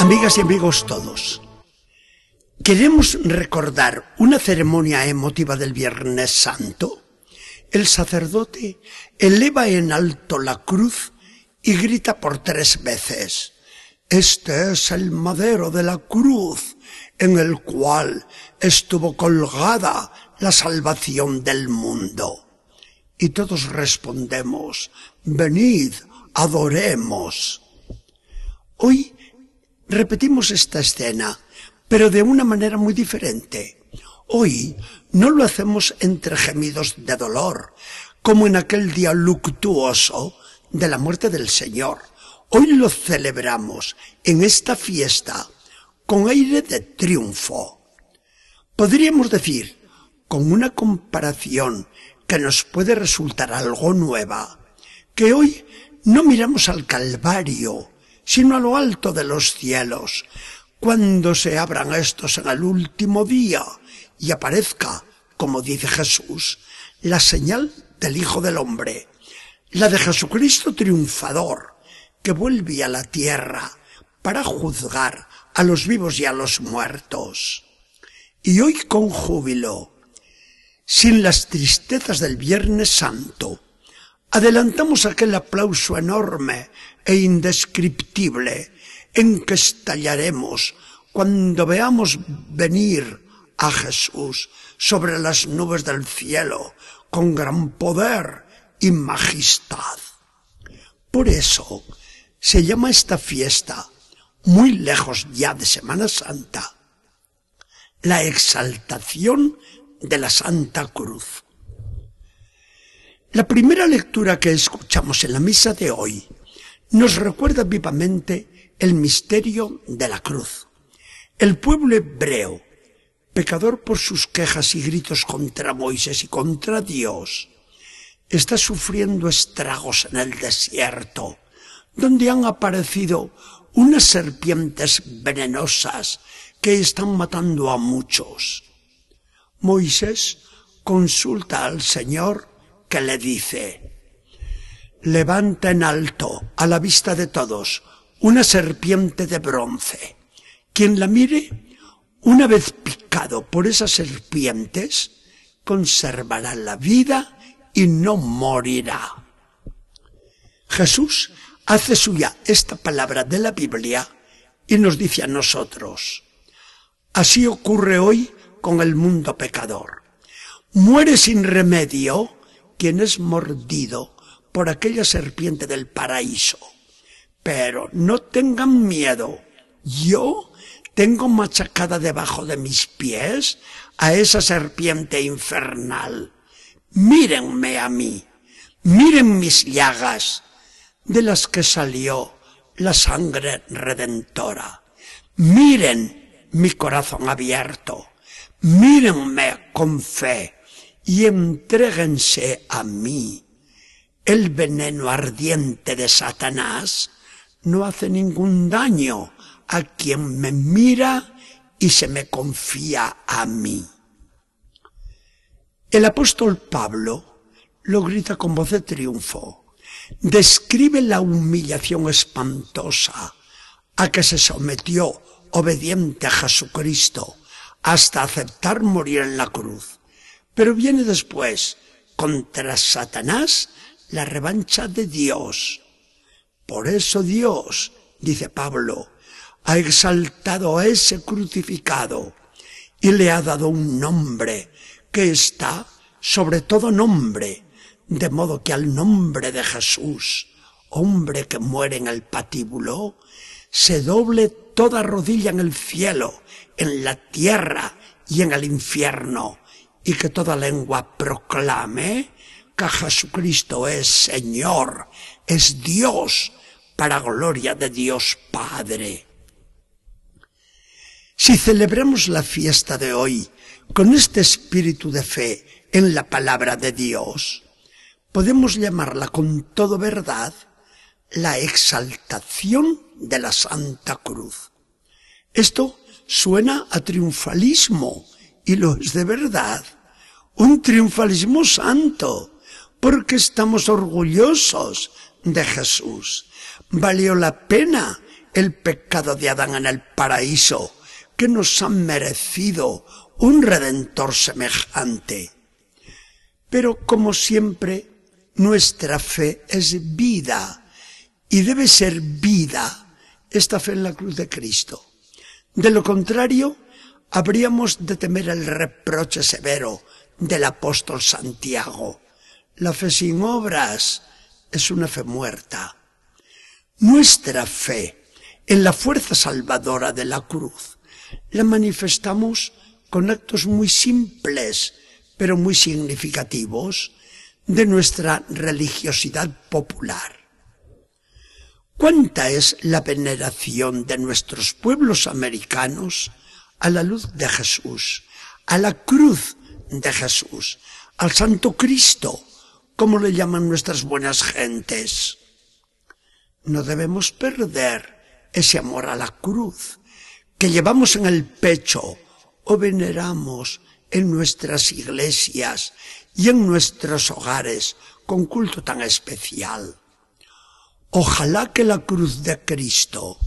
Amigas y amigos todos, queremos recordar una ceremonia emotiva del Viernes Santo. El sacerdote eleva en alto la cruz y grita por tres veces, Este es el madero de la cruz en el cual estuvo colgada la salvación del mundo. Y todos respondemos, venid, adoremos. Hoy repetimos esta escena, pero de una manera muy diferente. Hoy no lo hacemos entre gemidos de dolor, como en aquel día luctuoso de la muerte del Señor. Hoy lo celebramos en esta fiesta con aire de triunfo. Podríamos decir, con una comparación que nos puede resultar algo nueva, que hoy no miramos al Calvario, sino a lo alto de los cielos, cuando se abran estos en el último día y aparezca, como dice Jesús, la señal del Hijo del Hombre, la de Jesucristo triunfador, que vuelve a la tierra para juzgar a los vivos y a los muertos. Y hoy con júbilo, sin las tristezas del Viernes Santo, adelantamos aquel aplauso enorme e indescriptible en que estallaremos cuando veamos venir a Jesús sobre las nubes del cielo con gran poder y majestad. Por eso se llama esta fiesta, muy lejos ya de Semana Santa, la exaltación de la Santa Cruz. La primera lectura que escuchamos en la misa de hoy nos recuerda vivamente el misterio de la cruz. El pueblo hebreo, pecador por sus quejas y gritos contra Moisés y contra Dios, está sufriendo estragos en el desierto, donde han aparecido unas serpientes venenosas que están matando a muchos. Moisés consulta al Señor que le dice, levanta en alto a la vista de todos una serpiente de bronce. Quien la mire, una vez picado por esas serpientes, conservará la vida y no morirá. Jesús hace suya esta palabra de la Biblia y nos dice a nosotros, así ocurre hoy con el mundo pecador. Muere sin remedio quien es mordido por aquella serpiente del paraíso. Pero no tengan miedo. Yo tengo machacada debajo de mis pies a esa serpiente infernal. Mírenme a mí. Miren mis llagas de las que salió la sangre redentora. Miren mi corazón abierto. Mírenme con fe y entréguense a mí. El veneno ardiente de Satanás no hace ningún daño a quien me mira y se me confía a mí. El apóstol Pablo lo grita con voz de triunfo. Describe la humillación espantosa a que se sometió obediente a Jesucristo hasta aceptar morir en la cruz. Pero viene después, contra Satanás, la revancha de Dios. Por eso Dios, dice Pablo, ha exaltado a ese crucificado y le ha dado un nombre que está sobre todo nombre, de modo que al nombre de Jesús, hombre que muere en el patíbulo, se doble toda rodilla en el cielo, en la tierra y en el infierno, y que toda lengua proclame que Jesucristo es Señor, es Dios, para gloria de Dios Padre. Si celebramos la fiesta de hoy con este espíritu de fe en la palabra de Dios, podemos llamarla con todo verdad la exaltación de la Santa Cruz. Esto suena a triunfalismo y lo es de verdad. Un triunfalismo santo, porque estamos orgullosos de Jesús. Valió la pena el pecado de Adán en el paraíso, que nos han merecido un redentor semejante. Pero como siempre, nuestra fe es vida y debe ser vida esta fe en la cruz de Cristo. De lo contrario, habríamos de temer el reproche severo del apóstol Santiago. La fe sin obras es una fe muerta. Nuestra fe en la fuerza salvadora de la cruz la manifestamos con actos muy simples, pero muy significativos de nuestra religiosidad popular. ¿Cuánta es la veneración de nuestros pueblos americanos a la luz de Jesús, a la cruz de Jesús, al Santo Cristo, como le llaman nuestras buenas gentes? No debemos perder ese amor a la cruz que llevamos en el pecho o veneramos en nuestras iglesias y en nuestros hogares con culto tan especial. Ojalá que la cruz de Cristo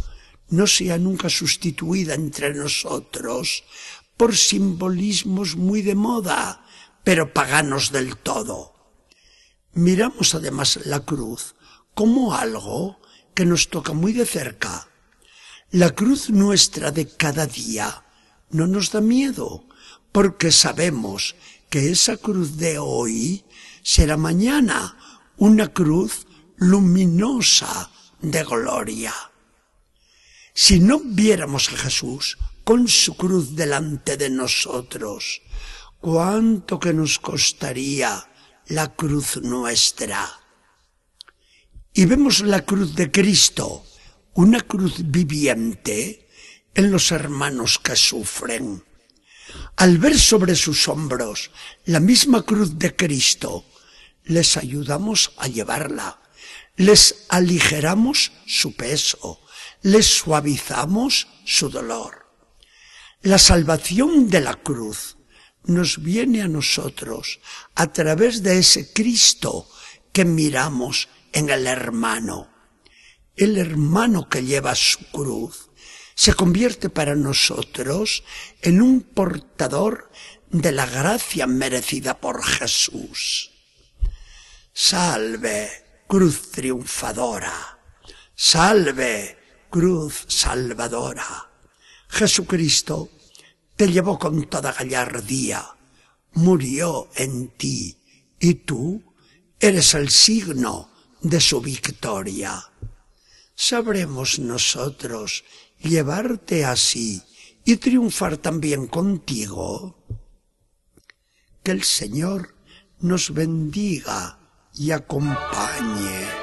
no sea nunca sustituida entre nosotros por simbolismos muy de moda, pero paganos del todo. Miramos además la cruz como algo que nos toca muy de cerca. La cruz nuestra de cada día no nos da miedo, porque sabemos que esa cruz de hoy será mañana una cruz luminosa de gloria. Si no viéramos a Jesús con su cruz delante de nosotros, cuánto que nos costaría la cruz nuestra. Y vemos la cruz de Cristo, una cruz viviente en los hermanos que sufren. Al ver sobre sus hombros la misma cruz de Cristo, les ayudamos a llevarla les aligeramos su peso, les suavizamos su dolor. La salvación de la cruz nos viene a nosotros a través de ese Cristo que miramos en el hermano. El hermano que lleva su cruz se convierte para nosotros en un portador de la gracia merecida por Jesús. Salve, cruz triunfadora. Salve, cruz salvadora. Jesucristo te llevó con toda gallardía, murió en ti, y tú eres el signo de su victoria. Sabremos nosotros llevarte así y triunfar también contigo. Que el Señor nos bendiga y acompañe.